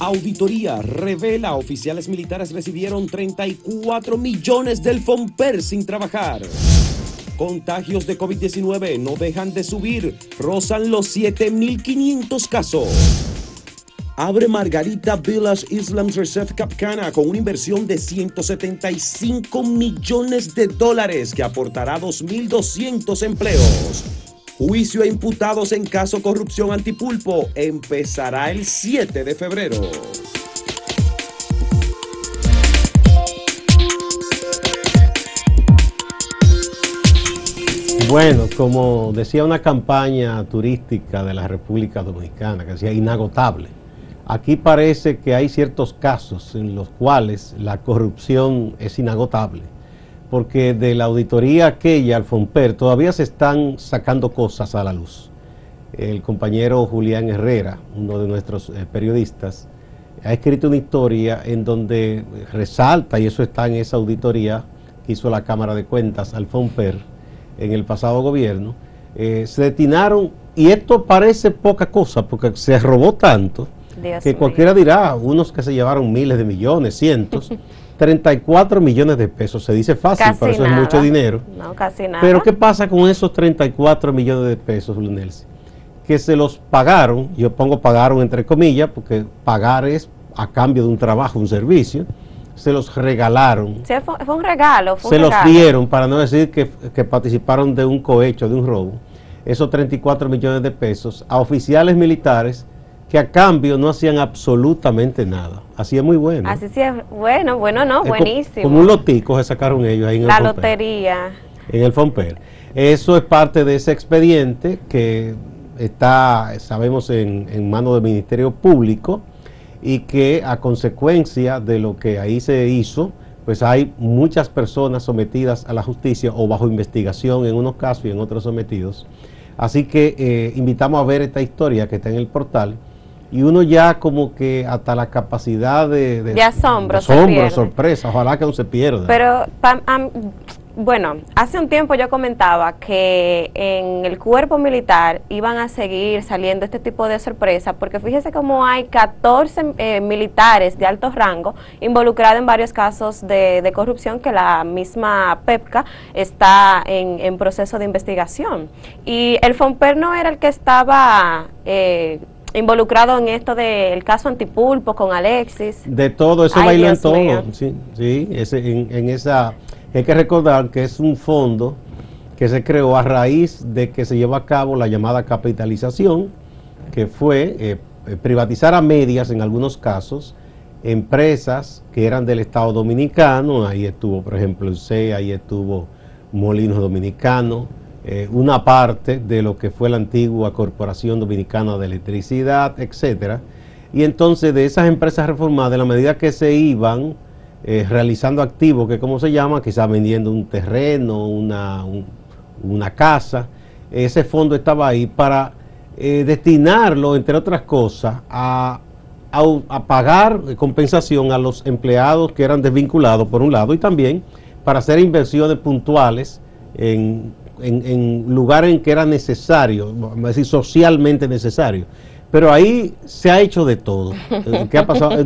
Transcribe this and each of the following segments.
Auditoría revela oficiales militares recibieron 34 millones del FOMPER sin trabajar. Contagios de COVID-19 no dejan de subir, rozan los 7.500 casos. Abre Margarita Village Islam Reserve Capcana con una inversión de 175 millones de dólares que aportará 2.200 empleos. Juicio a imputados en caso corrupción antipulpo empezará el 7 de febrero. Bueno, como decía una campaña turística de la República Dominicana, que decía inagotable, aquí parece que hay ciertos casos en los cuales la corrupción es inagotable, porque de la auditoría aquella al FOMPER todavía se están sacando cosas a la luz. El compañero Julián Herrera, uno de nuestros eh, periodistas, ha escrito una historia en donde resalta, y eso está en esa auditoría que hizo la Cámara de Cuentas al FOMPER, en el pasado gobierno, eh, se destinaron, y esto parece poca cosa, porque se robó tanto, que cualquiera dirá, unos que se llevaron miles de millones, cientos, 34 millones de pesos, se dice fácil, pero eso es mucho dinero. No, casi nada. Pero ¿qué pasa con esos 34 millones de pesos, Lunelsi? Que se los pagaron, yo pongo pagaron entre comillas, porque pagar es a cambio de un trabajo, un servicio, se los regalaron. Sí, fue, un regalo. se los dieron, para no decir que, participaron de un cohecho, de un robo, esos 34 millones de pesos a oficiales militares que a cambio no hacían absolutamente nada. Así es muy bueno. Así sí es bueno, bueno no, buenísimo. Como un lotico se sacaron ellos ahí en La lotería. En el Fomper. Eso es parte de ese expediente que está, sabemos, en, en manos del Ministerio Público y que a consecuencia de lo que ahí se hizo, pues hay muchas personas sometidas a la justicia o bajo investigación en unos casos y en otros sometidos. Así que eh, invitamos a ver esta historia que está en el portal y uno ya como que hasta la capacidad de, de, asombro, asombro sorpresa, ojalá que no se pierda. Pero bueno, hace un tiempo yo comentaba que en el cuerpo militar iban a seguir saliendo este tipo de sorpresas, porque fíjese cómo hay 14 eh, militares de alto rango involucrados en varios casos de, corrupción que la misma PEPCA está en, proceso de investigación. Y el FOMPER no era el que estaba... Eh, involucrado en esto del caso Antipulpo con Alexis. De todo, eso bailó en todo. Sí, sí en esa hay que recordar que es un fondo que se creó a raíz de que se llevó a cabo la llamada capitalización, que fue eh, privatizar a medias en algunos casos empresas que eran del Estado Dominicano, ahí estuvo por ejemplo el CE, ahí estuvo Molinos Dominicano, eh, una parte de lo que fue la antigua Corporación Dominicana de Electricidad, etcétera. Y entonces de esas empresas reformadas, de la medida que se iban eh, realizando activos, que como se llama, quizás vendiendo un terreno, una, una casa. Ese fondo estaba ahí para eh, destinarlo, entre otras cosas, a, a, pagar compensación a los empleados que eran desvinculados, por un lado, y también para hacer inversiones puntuales en, en, en lugares en que era necesario, vamos a decir, socialmente necesario. Pero ahí se ha hecho de todo. ¿Qué ha pasado?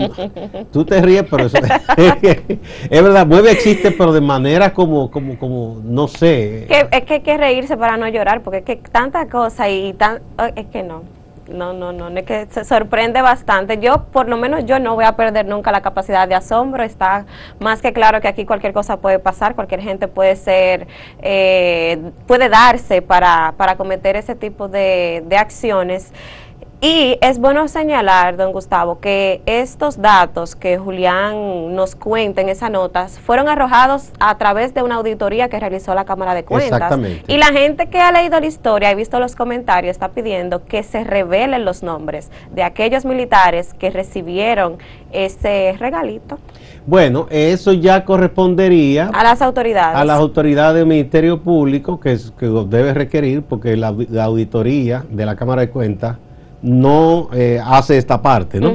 Tú te ríes, pero eso, es verdad, mueve existe, pero de manera como, como, como, no sé. es que hay que reírse para no llorar, porque es que tanta cosa y tan, oh, es que no. No, no, no, es que se sorprende bastante. Yo, por lo menos, yo no voy a perder nunca la capacidad de asombro. Está más que claro que aquí cualquier cosa puede pasar, cualquier gente puede ser, eh, puede darse para, para cometer ese tipo de, de acciones. Y es bueno señalar, don Gustavo, que estos datos que Julián nos cuenta en esas notas fueron arrojados a través de una auditoría que realizó la Cámara de Cuentas. Exactamente. Y la gente que ha leído la historia y visto los comentarios está pidiendo que se revelen los nombres de aquellos militares que recibieron ese regalito. Bueno, eso ya correspondería a las autoridades. A las autoridades del Ministerio Público que, que debe requerir porque la auditoría de la Cámara de Cuentas no eh, hace esta parte, ¿no?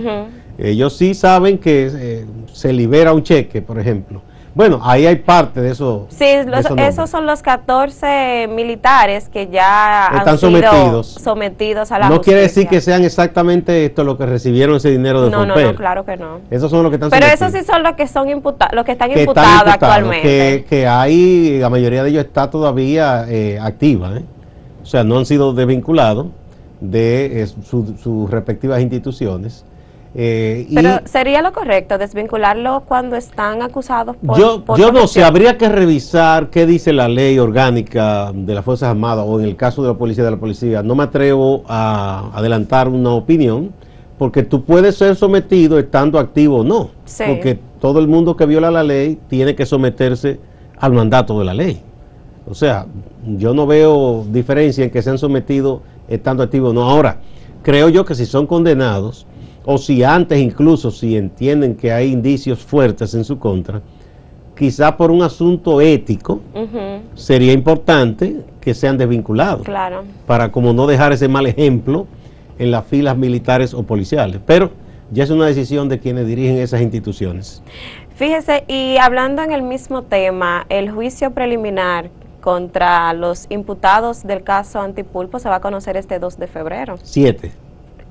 Ellos sí saben que eh, se libera un cheque, por ejemplo. Bueno, ahí hay parte de eso. Sí, esos, son los 14 militares que ya están sometidos. sometidos a la No quiere decir que sean exactamente esto lo que recibieron ese dinero de No, no, no, claro que no. Esos son los que están Pero esos sí son los que son imputados, los que están imputados actualmente. Que, que hay, la mayoría de ellos está todavía eh, activa, ¿eh? o sea, no han sido desvinculados de eh, sus respectivas instituciones. Eh, Pero sería lo correcto desvincularlo cuando están acusados por. Yo, yo no sé, habría que revisar qué dice la ley orgánica de las Fuerzas Armadas o en el caso de la policía de la policía. No me atrevo a adelantar una opinión porque tú puedes ser sometido estando activo o no. Porque todo el mundo que viola la ley tiene que someterse al mandato de la ley. O sea, yo no veo diferencia en que sean sometidos estando activos o no. Ahora, creo yo que si son condenados o si antes incluso, si entienden que hay indicios fuertes en su contra, quizá por un asunto ético, sería importante que sean desvinculados. Claro. Para como no dejar ese mal ejemplo en las filas militares o policiales. Pero ya es una decisión de quienes dirigen esas instituciones. Fíjese, y hablando en el mismo tema, el juicio preliminar contra los imputados del caso Antipulpo se va a conocer este 2 de febrero. 7.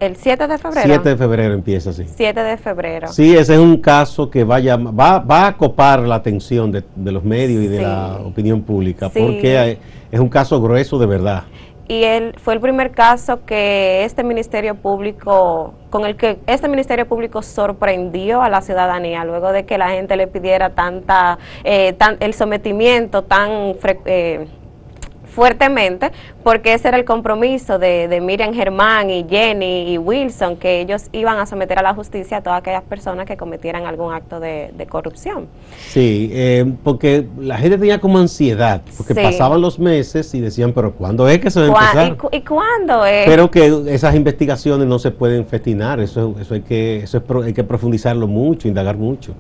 El 7 de febrero. 7 de febrero empieza, sí. 7 de febrero. Sí, ese es un caso que vaya, va, va a copar la atención de, los medios y de la opinión pública, porque es un caso grueso de verdad. Y él fue el primer caso que este Ministerio Público, con el que este Ministerio Público sorprendió a la ciudadanía, luego de que la gente le pidiera tanta, eh, tan, el sometimiento tan eh, fuertemente porque ese era el compromiso de, de, Miriam Germán y Jenny y Wilson, que ellos iban a someter a la justicia a todas aquellas personas que cometieran algún acto de, corrupción. Sí, eh, porque la gente tenía como ansiedad, porque pasaban los meses y decían, pero ¿cuándo es que se va a empezar? ¿Y, cuándo es? Pero que esas investigaciones no se pueden festinar, eso, eso, hay, que, eso hay que profundizarlo mucho, indagar mucho.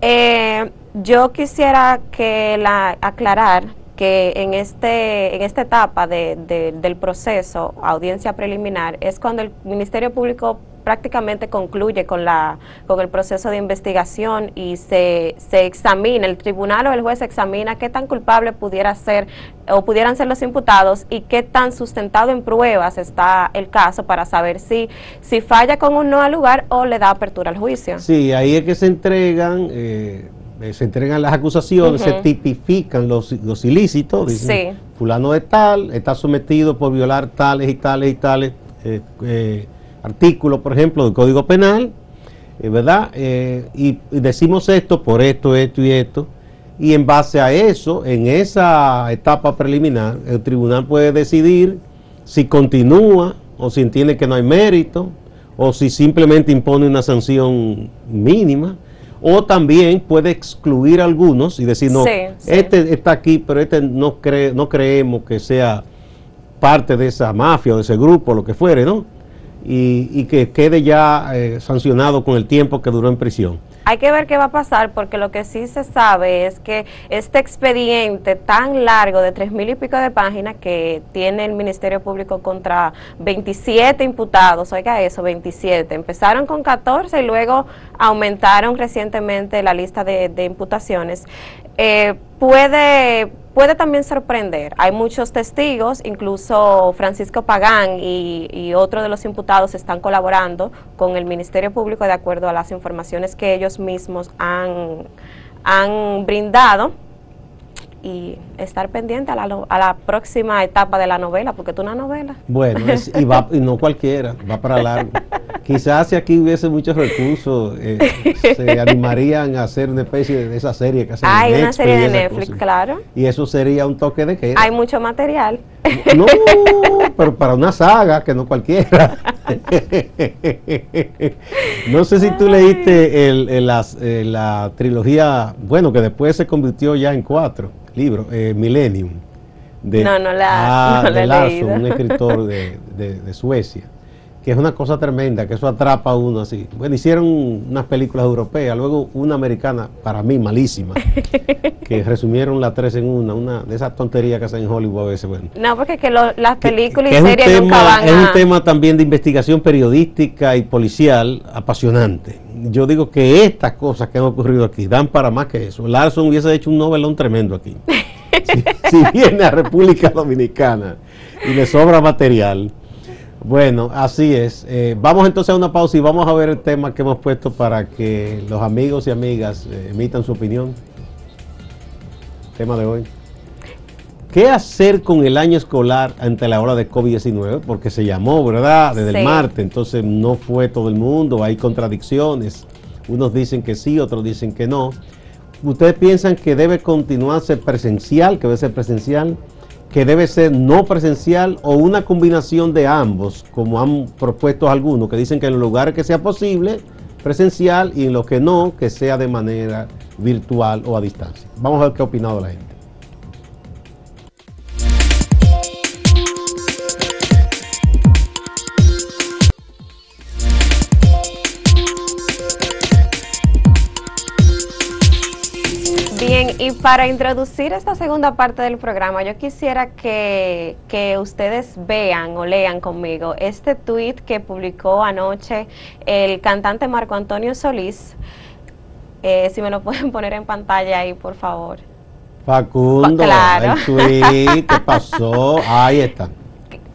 Eh, yo quisiera que la aclarar que en, este, en esta etapa del proceso, audiencia preliminar, es cuando el Ministerio Público prácticamente concluye con, la, con el proceso de investigación y se, se examina, el tribunal o el juez examina qué tan culpable pudiera ser o pudieran ser los imputados y qué tan sustentado en pruebas está el caso para saber si, si falla con un no al lugar o le da apertura al juicio. Sí, ahí es que se entregan... Eh eh, se entregan las acusaciones, se tipifican los, los ilícitos, dicen, fulano de tal, está sometido por violar tales y tales y tales eh, eh, artículos, por ejemplo, del Código Penal, ¿verdad? Y, decimos esto por esto, esto y esto, y en base a eso, en esa etapa preliminar, el tribunal puede decidir si continúa o si entiende que no hay mérito, o si simplemente impone una sanción mínima o también puede excluir algunos y decir, no, este está aquí, pero este no, cree, no creemos que sea parte de esa mafia o de ese grupo, lo que fuere, ¿no? Y, que quede ya eh, sancionado con el tiempo que duró en prisión. Hay que ver qué va a pasar porque lo que sí se sabe es que este expediente tan largo de tres mil y pico de páginas que tiene el Ministerio Público contra 27 imputados, oiga eso, 27, empezaron con 14 y luego aumentaron recientemente la lista de, imputaciones, eh, puede puede también sorprender. Hay muchos testigos, incluso Francisco Pagán y, otro de los imputados están colaborando con el Ministerio Público de acuerdo a las informaciones que ellos mismos han, han brindado y estar pendiente a la, a la próxima etapa de la novela, porque es una novela. Bueno, y, va, y no cualquiera, va para largo. Quizás si aquí hubiese muchos recursos, eh, se animarían a hacer una especie de esa serie que hacen Hay una serie de Netflix, claro. Y eso sería un toque de queda. Hay mucho material. No, pero para una saga, que no cualquiera. no sé si tú leíste el, la trilogía, bueno, que después se convirtió ya en cuatro libros, eh, Millennium. De, no, no la, ah, de un escritor de, de Suecia que es una cosa tremenda, que eso atrapa a uno así. Bueno, hicieron unas películas europeas, luego una americana, para mí malísima, que resumieron las tres en una, una de esas tonterías que hacen en Hollywood a veces. Bueno. No, porque que las películas y series nunca van Es un tema también de investigación periodística y policial apasionante. Yo digo que estas cosas que han ocurrido aquí dan para más que eso. Larson hubiese hecho un novelón tremendo aquí. si viene a República Dominicana y le sobra material bueno, así es. Eh, vamos entonces a una pausa y vamos a ver el tema que hemos puesto para que los amigos y amigas eh, emitan su opinión. Tema de hoy. ¿Qué hacer con el año escolar ante la hora de COVID-19? Porque se llamó, ¿verdad? Desde el martes, entonces no fue todo el mundo, hay contradicciones. Unos dicen que sí, otros dicen que no. ¿Ustedes piensan que debe continuarse presencial, que debe ser presencial? Que debe ser no presencial o una combinación de ambos, como han propuesto algunos, que dicen que en los lugares que sea posible, presencial y en los que no, que sea de manera virtual o a distancia. Vamos a ver qué ha opinado la gente. Y para introducir esta segunda parte del programa, yo quisiera que, ustedes vean o lean conmigo este tweet que publicó anoche el cantante Marco Antonio Solís. Eh, si me lo pueden poner en pantalla ahí, por favor. Facundo, claro. el tweet, ¿qué pasó? Ahí está.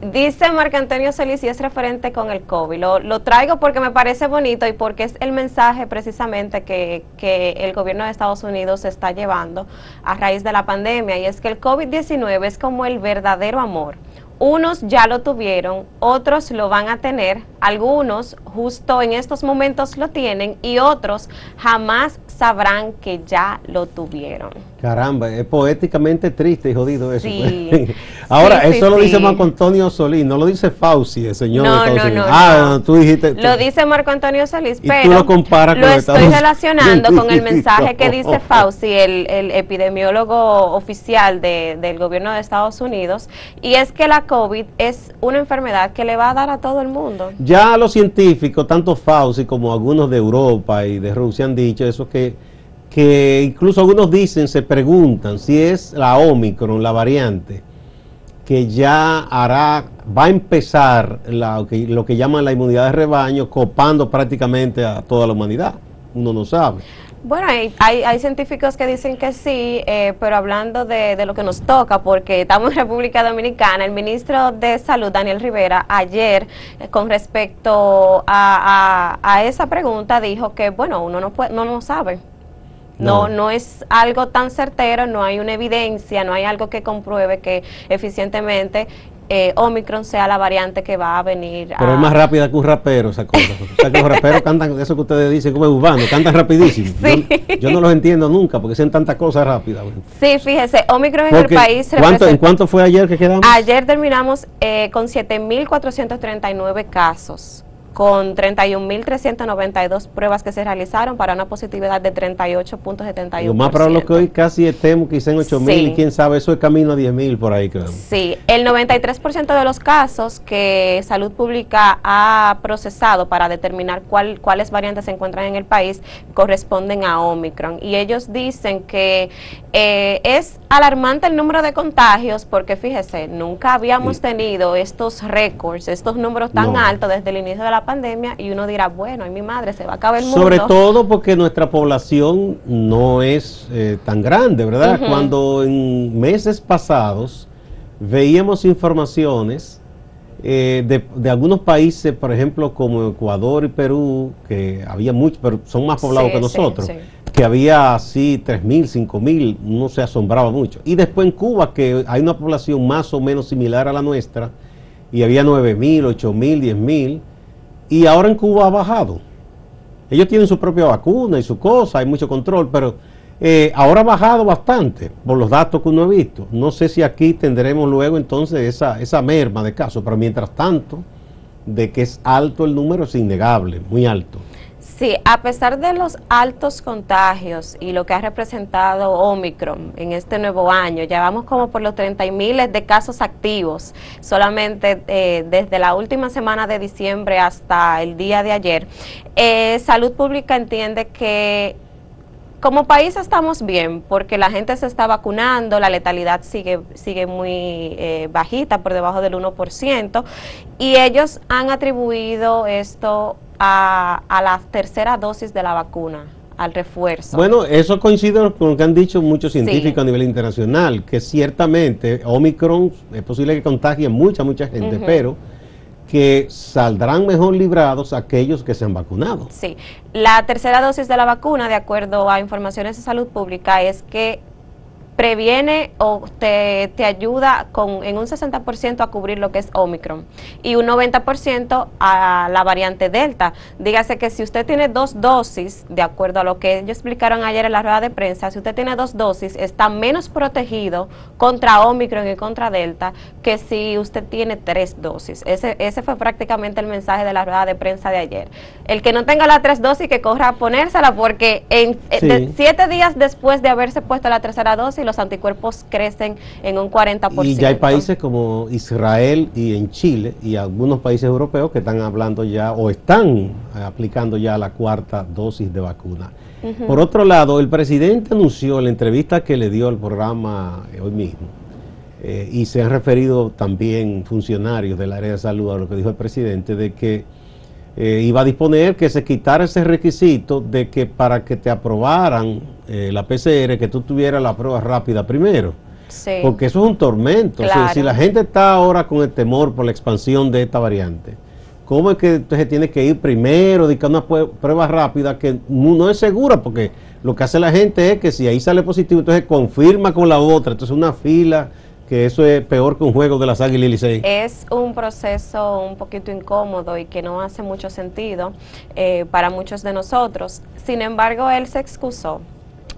Dice Marco Antonio Solís y es referente con el COVID. Lo, traigo porque me parece bonito y porque es el mensaje precisamente que, que el gobierno de Estados Unidos está llevando a raíz de la pandemia. Y es que el COVID-19 es como el verdadero amor. Unos ya lo tuvieron, otros lo van a tener, algunos justo en estos momentos lo tienen y otros jamás sabrán que ya lo tuvieron. Caramba, es poéticamente triste y jodido eso. Pues. Ahora, eso lo dice Marco Antonio Solís, no lo dice Fauci, el señor no, de Estados no, Ah, tú dijiste. Lo dice Marco Antonio Solís, pero tú lo, comparas lo estoy relacionando con el mensaje que dice Fauci, el, epidemiólogo oficial del gobierno de Estados Unidos, y es que la COVID es una enfermedad que le va a dar a todo el mundo. Ya los científicos, tanto Fauci como algunos de Europa y de Rusia han dicho eso que que incluso algunos dicen, se preguntan si es la Omicron, la variante, que ya hará, va a empezar lo que llaman la inmunidad de rebaño, copando prácticamente a toda la humanidad. Uno no sabe. Bueno, hay, hay, científicos que dicen que sí, eh, pero hablando de, lo que nos toca, porque estamos en República Dominicana, el ministro de Salud, Daniel Rivera, ayer, eh, con respecto a, a, esa pregunta, dijo que, bueno, uno no, puede, no, no sabe. No, no es algo tan certero, no hay una evidencia, no hay algo que compruebe que eficientemente eh, Omicron sea la variante que va a venir. Pero es más rápida que un rapero esa cosa. o sea, que los raperos cantan eso que ustedes dicen como es urbano, cantan rapidísimo. Yo, no los entiendo nunca porque hacen tantas cosas rápidas. Sí, fíjese, Omicron en el país... ¿cuánto, ¿En cuánto fue ayer que quedamos? Ayer terminamos eh, con 7.439 casos con 31.392 pruebas que se realizaron para una positividad de 38.71%. Lo más probable que hoy casi estemos quizá en 8.000 y quién sabe, eso es camino a 10.000 por ahí creo. Sí, el 93% de los casos que Salud Pública ha procesado para determinar cuál, cuáles variantes se encuentran en el país corresponden a Omicron y ellos dicen que eh, es alarmante el número de contagios porque fíjese, nunca habíamos tenido estos récords, estos números tan altos desde el inicio de la pandemia y uno dirá, bueno, ay mi madre, se va a acabar el mundo. Sobre todo porque nuestra población no es eh, tan grande, ¿verdad? Cuando en meses pasados veíamos informaciones eh, de, de, algunos países, por ejemplo, como Ecuador y Perú, que había muchos, pero son más poblados que nosotros, que había así 3.000, 5.000, uno se asombraba mucho. Y después en Cuba, que hay una población más o menos similar a la nuestra, y había 9.000, 8.000, 10.000, y ahora en Cuba ha bajado. Ellos tienen su propia vacuna y su cosa, hay mucho control, pero eh, ahora ha bajado bastante por los datos que uno ha visto. No sé si aquí tendremos luego entonces esa, esa merma de casos, pero mientras tanto, de que es alto el número es innegable, muy alto. Sí, a pesar de los altos contagios y lo que ha representado Omicron en este nuevo año, ya vamos como por los 30 miles de casos activos solamente eh, desde la última semana de diciembre hasta el día de ayer. Eh, Salud Pública entiende que como país estamos bien porque la gente se está vacunando, la letalidad sigue, sigue muy eh, bajita, por debajo del 1%, y ellos han atribuido esto a, la tercera dosis de la vacuna al refuerzo. Bueno, eso coincide con lo que han dicho muchos científicos a nivel internacional, que ciertamente Omicron es posible que contagie mucha, mucha gente, pero que saldrán mejor librados aquellos que se han vacunado. Sí, la tercera dosis de la vacuna, de acuerdo a informaciones de salud pública, es que previene o te, te ayuda con, en un 60% a cubrir lo que es Omicron y un 90% a la variante Delta. Dígase que si usted tiene dos dosis, de acuerdo a lo que ellos explicaron ayer en la rueda de prensa, si usted tiene dos dosis, está menos protegido contra Omicron y contra Delta que si usted tiene tres dosis. Ese, ese fue prácticamente el mensaje de la rueda de prensa de ayer. El que no tenga la tres dosis, que corra a ponérsela porque en eh, siete días después de haberse puesto la tercera dosis, los anticuerpos crecen en un 40%. Y ya hay países como Israel y en Chile y algunos países europeos que están hablando ya o están aplicando ya la cuarta dosis de vacuna. Por otro lado, el presidente anunció en la entrevista que le dio al programa hoy mismo, eh, y se han referido también funcionarios del área de salud a lo que dijo el presidente, de que eh, iba a disponer que se quitara ese requisito de que para que te aprobaran eh, la PCR, que tú tuvieras la prueba rápida primero. Porque eso es un tormento. si la gente está ahora con el temor por la expansión de esta variante, ¿cómo es que entonces tiene que ir primero, dedicar una prueba rápida que no es segura? Porque lo que hace la gente es que si ahí sale positivo, entonces confirma con la otra. Entonces una fila que eso es peor que un juego de las Águilas Licey. Es un proceso un poquito incómodo y que no hace mucho sentido eh, para muchos de nosotros. Sin embargo, él se excusó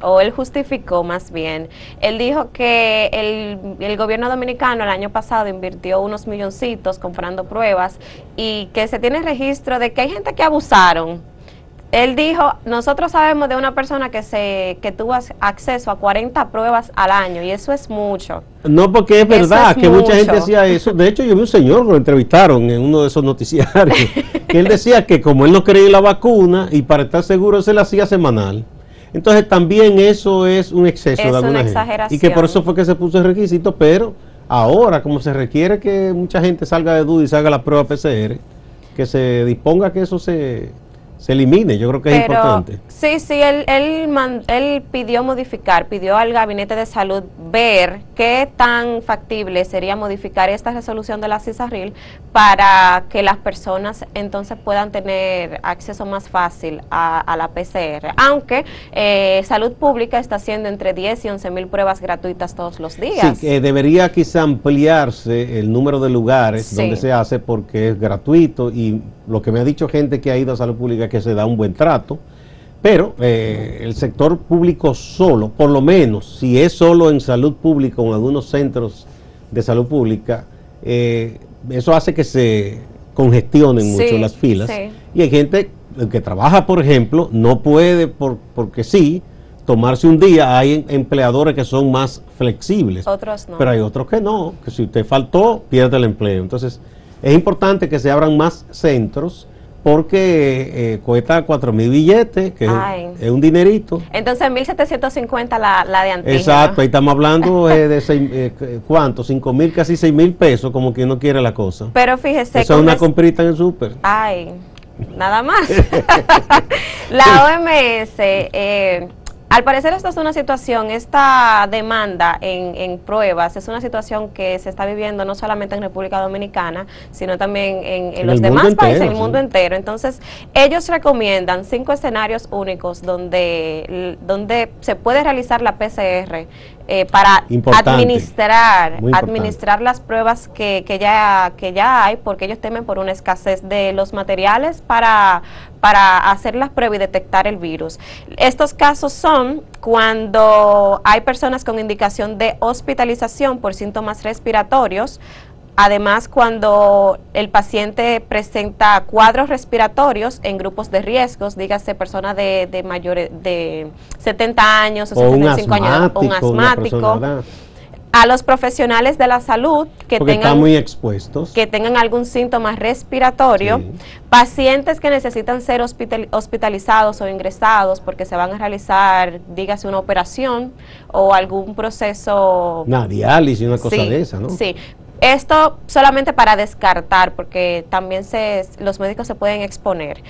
o él justificó más bien, él dijo que el, el, gobierno dominicano el año pasado invirtió unos milloncitos comprando pruebas y que se tiene registro de que hay gente que abusaron él dijo, nosotros sabemos de una persona que se que tuvo acceso a 40 pruebas al año y eso es mucho. No, porque es verdad que mucha gente decía eso. De hecho, yo vi un señor que lo entrevistaron en uno de esos noticiarios, que él decía que como él no creía la vacuna y para estar seguro se la hacía semanal. Entonces también eso es un exceso es de alguna una exageración. Y que por eso fue que se puso el requisito, pero ahora como se requiere que mucha gente salga de duda y se haga la prueba PCR, que se disponga que eso se se elimine, yo creo que es importante. Sí, sí, él, él, él pidió modificar, pidió al Gabinete de Salud ver qué tan factible sería modificar esta resolución de la CISARRIL para que las personas entonces puedan tener acceso más fácil a, la PCR. Aunque eh, Salud Pública está haciendo entre 10 y 11 mil pruebas gratuitas todos los días. Sí, debería quizá ampliarse el número de lugares donde se hace porque es gratuito y lo que me ha dicho gente que ha ido a Salud Pública que se da un buen trato, pero eh, el sector público solo, por lo menos si es solo en salud pública o en algunos centros de salud pública, eh, eso hace que se congestionen mucho las filas. Y hay gente que trabaja, por ejemplo, no puede, por, porque sí, tomarse un día. Hay empleadores que son más flexibles. Otros no. Pero hay otros que no, que si usted faltó, pierde el empleo. Entonces, es importante que se abran más centros porque eh, cuesta 4 mil billetes, que es, un dinerito. Entonces, 1.750 la, la de antes. Exacto, ahí estamos hablando eh, de seis, eh, ¿cuánto? 5 mil, casi 6 mil pesos, como quien no quiere la cosa. Pero fíjese. Eso es una comprita en el súper. Ay, nada más. la OMS... Al parecer esta es una situación, esta demanda en, pruebas es una situación que se está viviendo no solamente en República Dominicana, sino también en, los demás países, en el mundo entero. Entonces, ellos recomiendan cinco escenarios únicos donde, donde se puede realizar la PCR eh, para administrar administrar las pruebas que, que, ya que ya hay porque ellos temen por una escasez de los materiales para para hacer las pruebas y detectar el virus. Estos casos son cuando hay personas con indicación de hospitalización por síntomas respiratorios, Además, cuando el paciente presenta cuadros respiratorios en grupos de riesgos, dígase personas de, de mayores de 70 años o, 75 años, un asmático, a los profesionales de la salud que tengan muy expuestos. que tengan algún síntoma respiratorio, pacientes que necesitan ser hospitalizados o ingresados porque se van a realizar, dígase una operación o algún proceso una diálisis, una cosa de esa, ¿no? Sí, esto solamente para descartar, porque también se, los médicos se pueden exponer.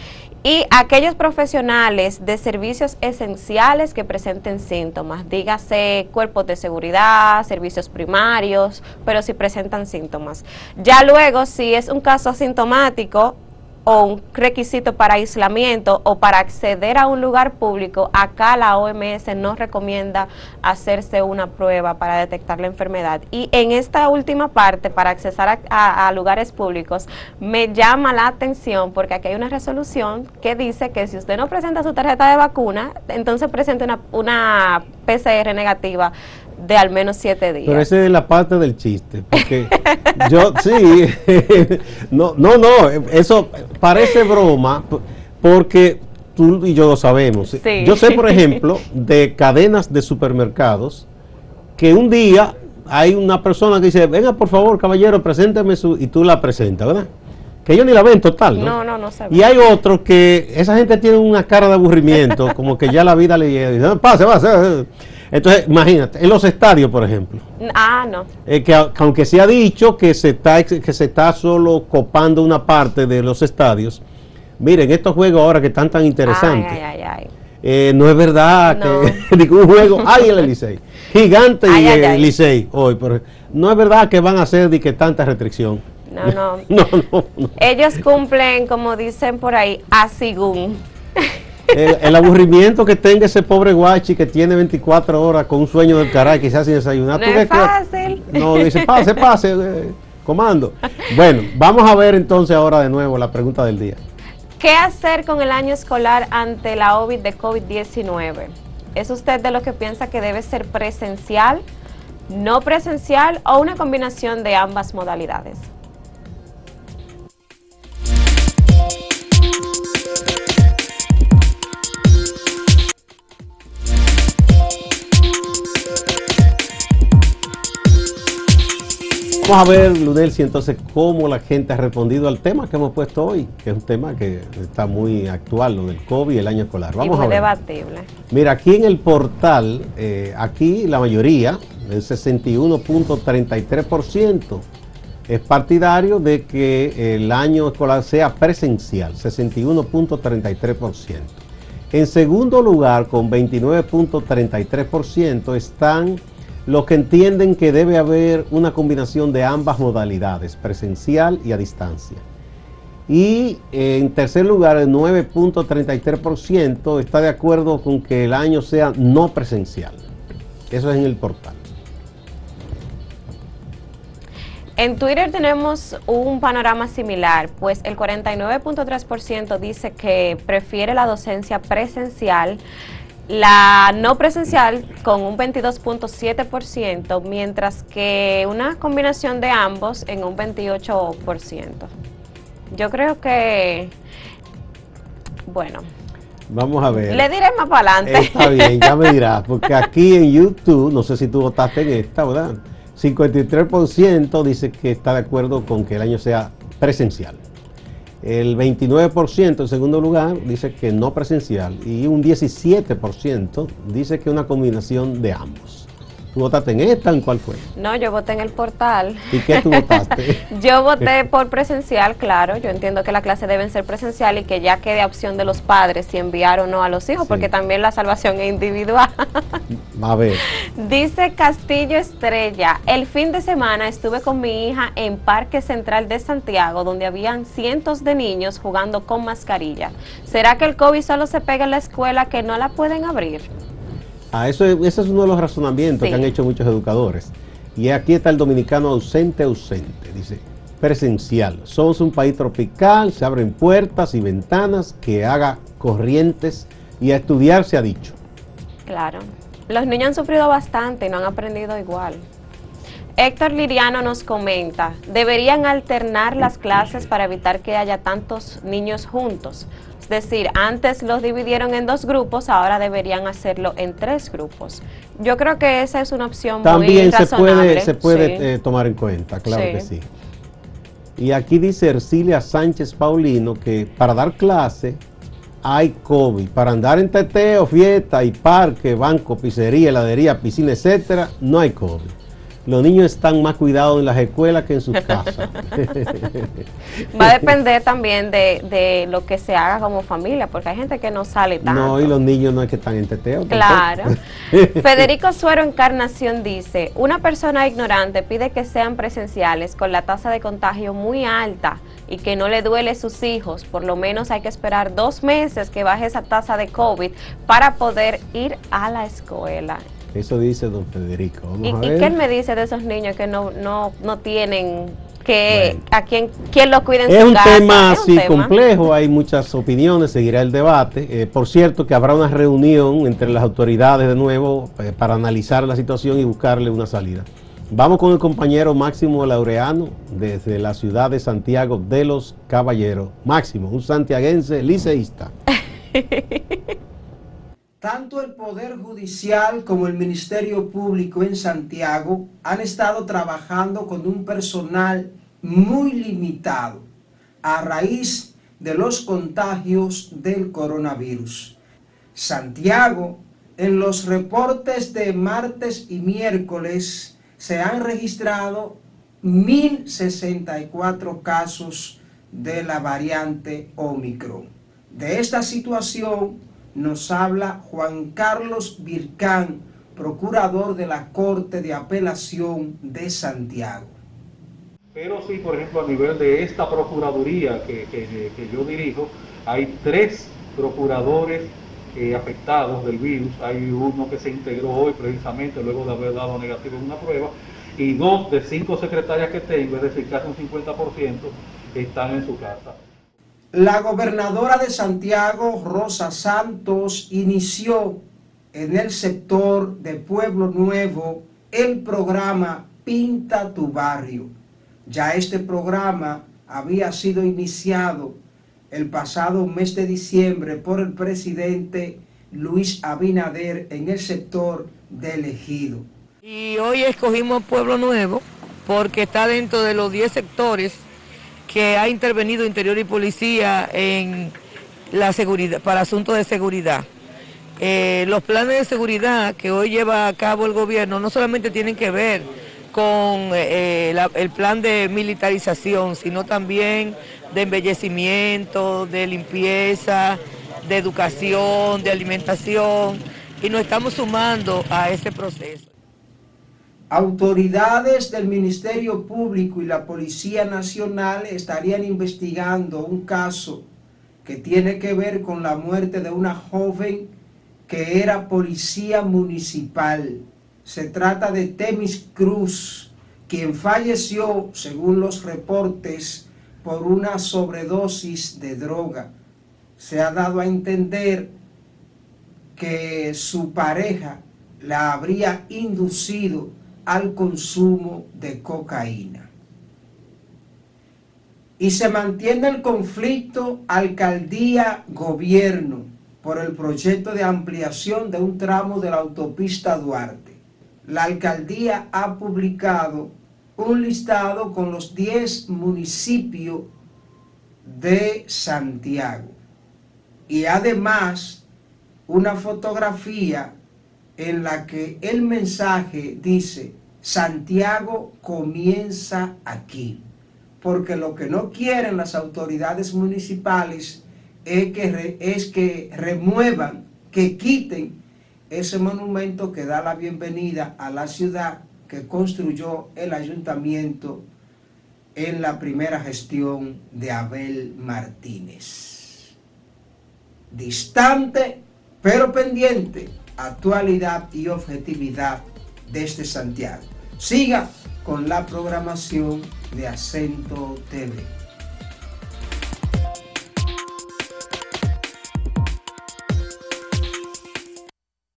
Y aquellos profesionales de servicios esenciales que presenten síntomas, dígase cuerpos de seguridad, servicios primarios, pero si presentan síntomas. Ya luego, si es un caso asintomático, o un requisito para aislamiento o para acceder a un lugar público, acá la OMS no recomienda hacerse una prueba para detectar la enfermedad. Y en esta última parte, para accesar a, lugares públicos, me llama la atención porque aquí hay una resolución que dice que si usted no presenta su tarjeta de vacuna, entonces presente una, una PCR negativa de al menos siete días. Pero esa es la parte del chiste, porque yo sí, no, no, no, eso parece broma, porque tú y yo lo sabemos. Yo sé, por ejemplo, de cadenas de supermercados que un día hay una persona que dice, venga por favor, caballero, preséntame su, y tú la presentas, ¿verdad? Que ellos ni la ven total, ¿no? No, no, no Y hay otros que esa gente tiene una cara de aburrimiento, como que ya la vida le llega. Dice, pase, pase. Entonces, imagínate, en los estadios, por ejemplo. Ah, no. Eh, que, aunque se ha dicho que se, está, que se está solo copando una parte de los estadios, miren, estos juegos ahora que están tan interesantes. Ay, ay, ay, eh, no es verdad que ningún juego hay en el Licey. Gigante y el Licey hoy. Pero no es verdad que van a hacer de que tanta restricción. No, no. no, no, no. Ellos cumplen, como dicen por ahí, a según el, aburrimiento que tenga ese pobre guachi que tiene 24 horas con un sueño del caray, quizás sin desayunar. No es fácil. no, dice, pase, pase, eh, comando. Bueno, vamos a ver entonces ahora de nuevo la pregunta del día. ¿Qué hacer con el año escolar ante la OVID de COVID-19? ¿Es usted de los que piensa que debe ser presencial, no presencial o una combinación de ambas modalidades? Vamos a ver, Lunelsi, entonces, cómo la gente ha respondido al tema que hemos puesto hoy, que es un tema que está muy actual, lo del COVID y el año escolar. Vamos a ver. debatible. Mira, aquí en el portal, eh, aquí la mayoría, el 61.33%, es partidario de que el año escolar sea presencial, 61.33%. En segundo lugar, con 29.33%, están los que entienden que debe haber una combinación de ambas modalidades, presencial y a distancia. Y en tercer lugar, el 9.33% está de acuerdo con que el año sea no presencial. Eso es en el portal. En Twitter tenemos un panorama similar, pues el 49.3% dice que prefiere la docencia presencial la no presencial con un 22.7%, mientras que una combinación de ambos en un 28%. Yo creo que, bueno. Vamos a ver. Le diré más para adelante. Está bien, ya me dirás, porque aquí en YouTube, no sé si tú votaste en esta, ¿verdad? 53% dice que está de acuerdo con que el año sea presencial. El 29% en segundo lugar dice que no presencial y un 17% dice que una combinación de ambos. ¿Tú votaste en esta? ¿En cuál fue? No, yo voté en el portal. ¿Y qué tú votaste? yo voté por presencial, claro. Yo entiendo que las clases deben ser presencial y que ya quede opción de los padres si enviar o no a los hijos, porque también la salvación es individual. a ver. Dice Castillo Estrella, el fin de semana estuve con mi hija en Parque Central de Santiago, donde habían cientos de niños jugando con mascarilla. ¿Será que el COVID solo se pega en la escuela que no la pueden abrir? Ah, eso, ese es uno de los razonamientos que han hecho muchos educadores. Y aquí está el dominicano ausente, ausente. Dice, presencial. Somos un país tropical, se abren puertas y ventanas que haga corrientes y a estudiar se ha dicho. Claro. Los niños han sufrido bastante y no han aprendido igual. Héctor Liriano nos comenta, deberían alternar las clases para evitar que haya tantos niños juntos. Es decir, antes los dividieron en dos grupos, ahora deberían hacerlo en tres grupos. Yo creo que esa es una opción También muy razonable. También se puede, se puede eh, tomar en cuenta, claro que sí. Y aquí dice Ercilia Sánchez Paulino que para dar clase hay COVID. Para andar en teteo, fiesta y parque, banco, pizzería, heladería, piscina, etcétera, no hay COVID los niños están más cuidados en las escuelas que en sus casas. Va a depender también de, lo que se haga como familia, porque hay gente que no sale tanto. No, y los niños no es que están en teteo. Claro. Federico Suero Encarnación dice, una persona ignorante pide que sean presenciales con la tasa de contagio muy alta y que no le duele a sus hijos. Por lo menos hay que esperar dos meses que baje esa tasa de COVID para poder ir a la escuela. Eso dice don Federico. ¿Y, qué él me dice de esos niños que no, no, no tienen que a quien, quien los cuide en es un Tema así complejo, hay muchas opiniones, seguirá el debate. Eh, por cierto, que habrá una reunión entre las autoridades de nuevo eh, para analizar la situación y buscarle una salida. Vamos con el compañero Máximo Laureano desde la ciudad de Santiago de los Caballeros. Máximo, un santiaguense liceísta. Tanto el Poder Judicial como el Ministerio Público en Santiago han estado trabajando con un personal muy limitado a raíz de los contagios del coronavirus. Santiago, en los reportes de martes y miércoles, se han registrado 1.064 casos de la variante Omicron. De esta situación, nos habla Juan Carlos Vircán, procurador de la Corte de Apelación de Santiago. Pero sí, por ejemplo, a nivel de esta Procuraduría que, yo dirijo, hay tres procuradores eh, afectados del virus. Hay uno que se integró hoy precisamente luego de haber dado negativo en una prueba y dos de cinco secretarias que tengo, es decir, casi un 50%, están en su casa. La gobernadora de Santiago, Rosa Santos, inició en el sector de Pueblo Nuevo el programa Pinta tu barrio. Ya este programa había sido iniciado el pasado mes de diciembre por el presidente Luis Abinader en el sector de Ejido. Y hoy escogimos Pueblo Nuevo porque está dentro de los 10 sectores que ha intervenido Interior y Policía en la seguridad, para asuntos de seguridad. Eh, los planes de seguridad que hoy lleva a cabo el gobierno no solamente tienen que ver con eh, el plan de militarización, sino también de embellecimiento, de limpieza, de educación, de alimentación, y nos estamos sumando a ese proceso. Autoridades del Ministerio Público y la Policía Nacional estarían investigando un caso que tiene que ver con la muerte de una joven que era policía municipal. Se trata de Temis Cruz, quien falleció, según los reportes, por una sobredosis de droga. Se ha dado a entender que su pareja la habría inducido al consumo de cocaína. Y se mantiene el conflicto alcaldía-gobierno por el proyecto de ampliación de un tramo de la autopista Duarte. La alcaldía ha publicado un listado con los 10 municipios de Santiago y además una fotografía en la que el mensaje dice, Santiago comienza aquí, porque lo que no quieren las autoridades municipales es que, es que remuevan, que quiten ese monumento que da la bienvenida a la ciudad que construyó el ayuntamiento en la primera gestión de Abel Martínez. Distante, pero pendiente actualidad y objetividad desde Santiago. Siga con la programación de Acento TV.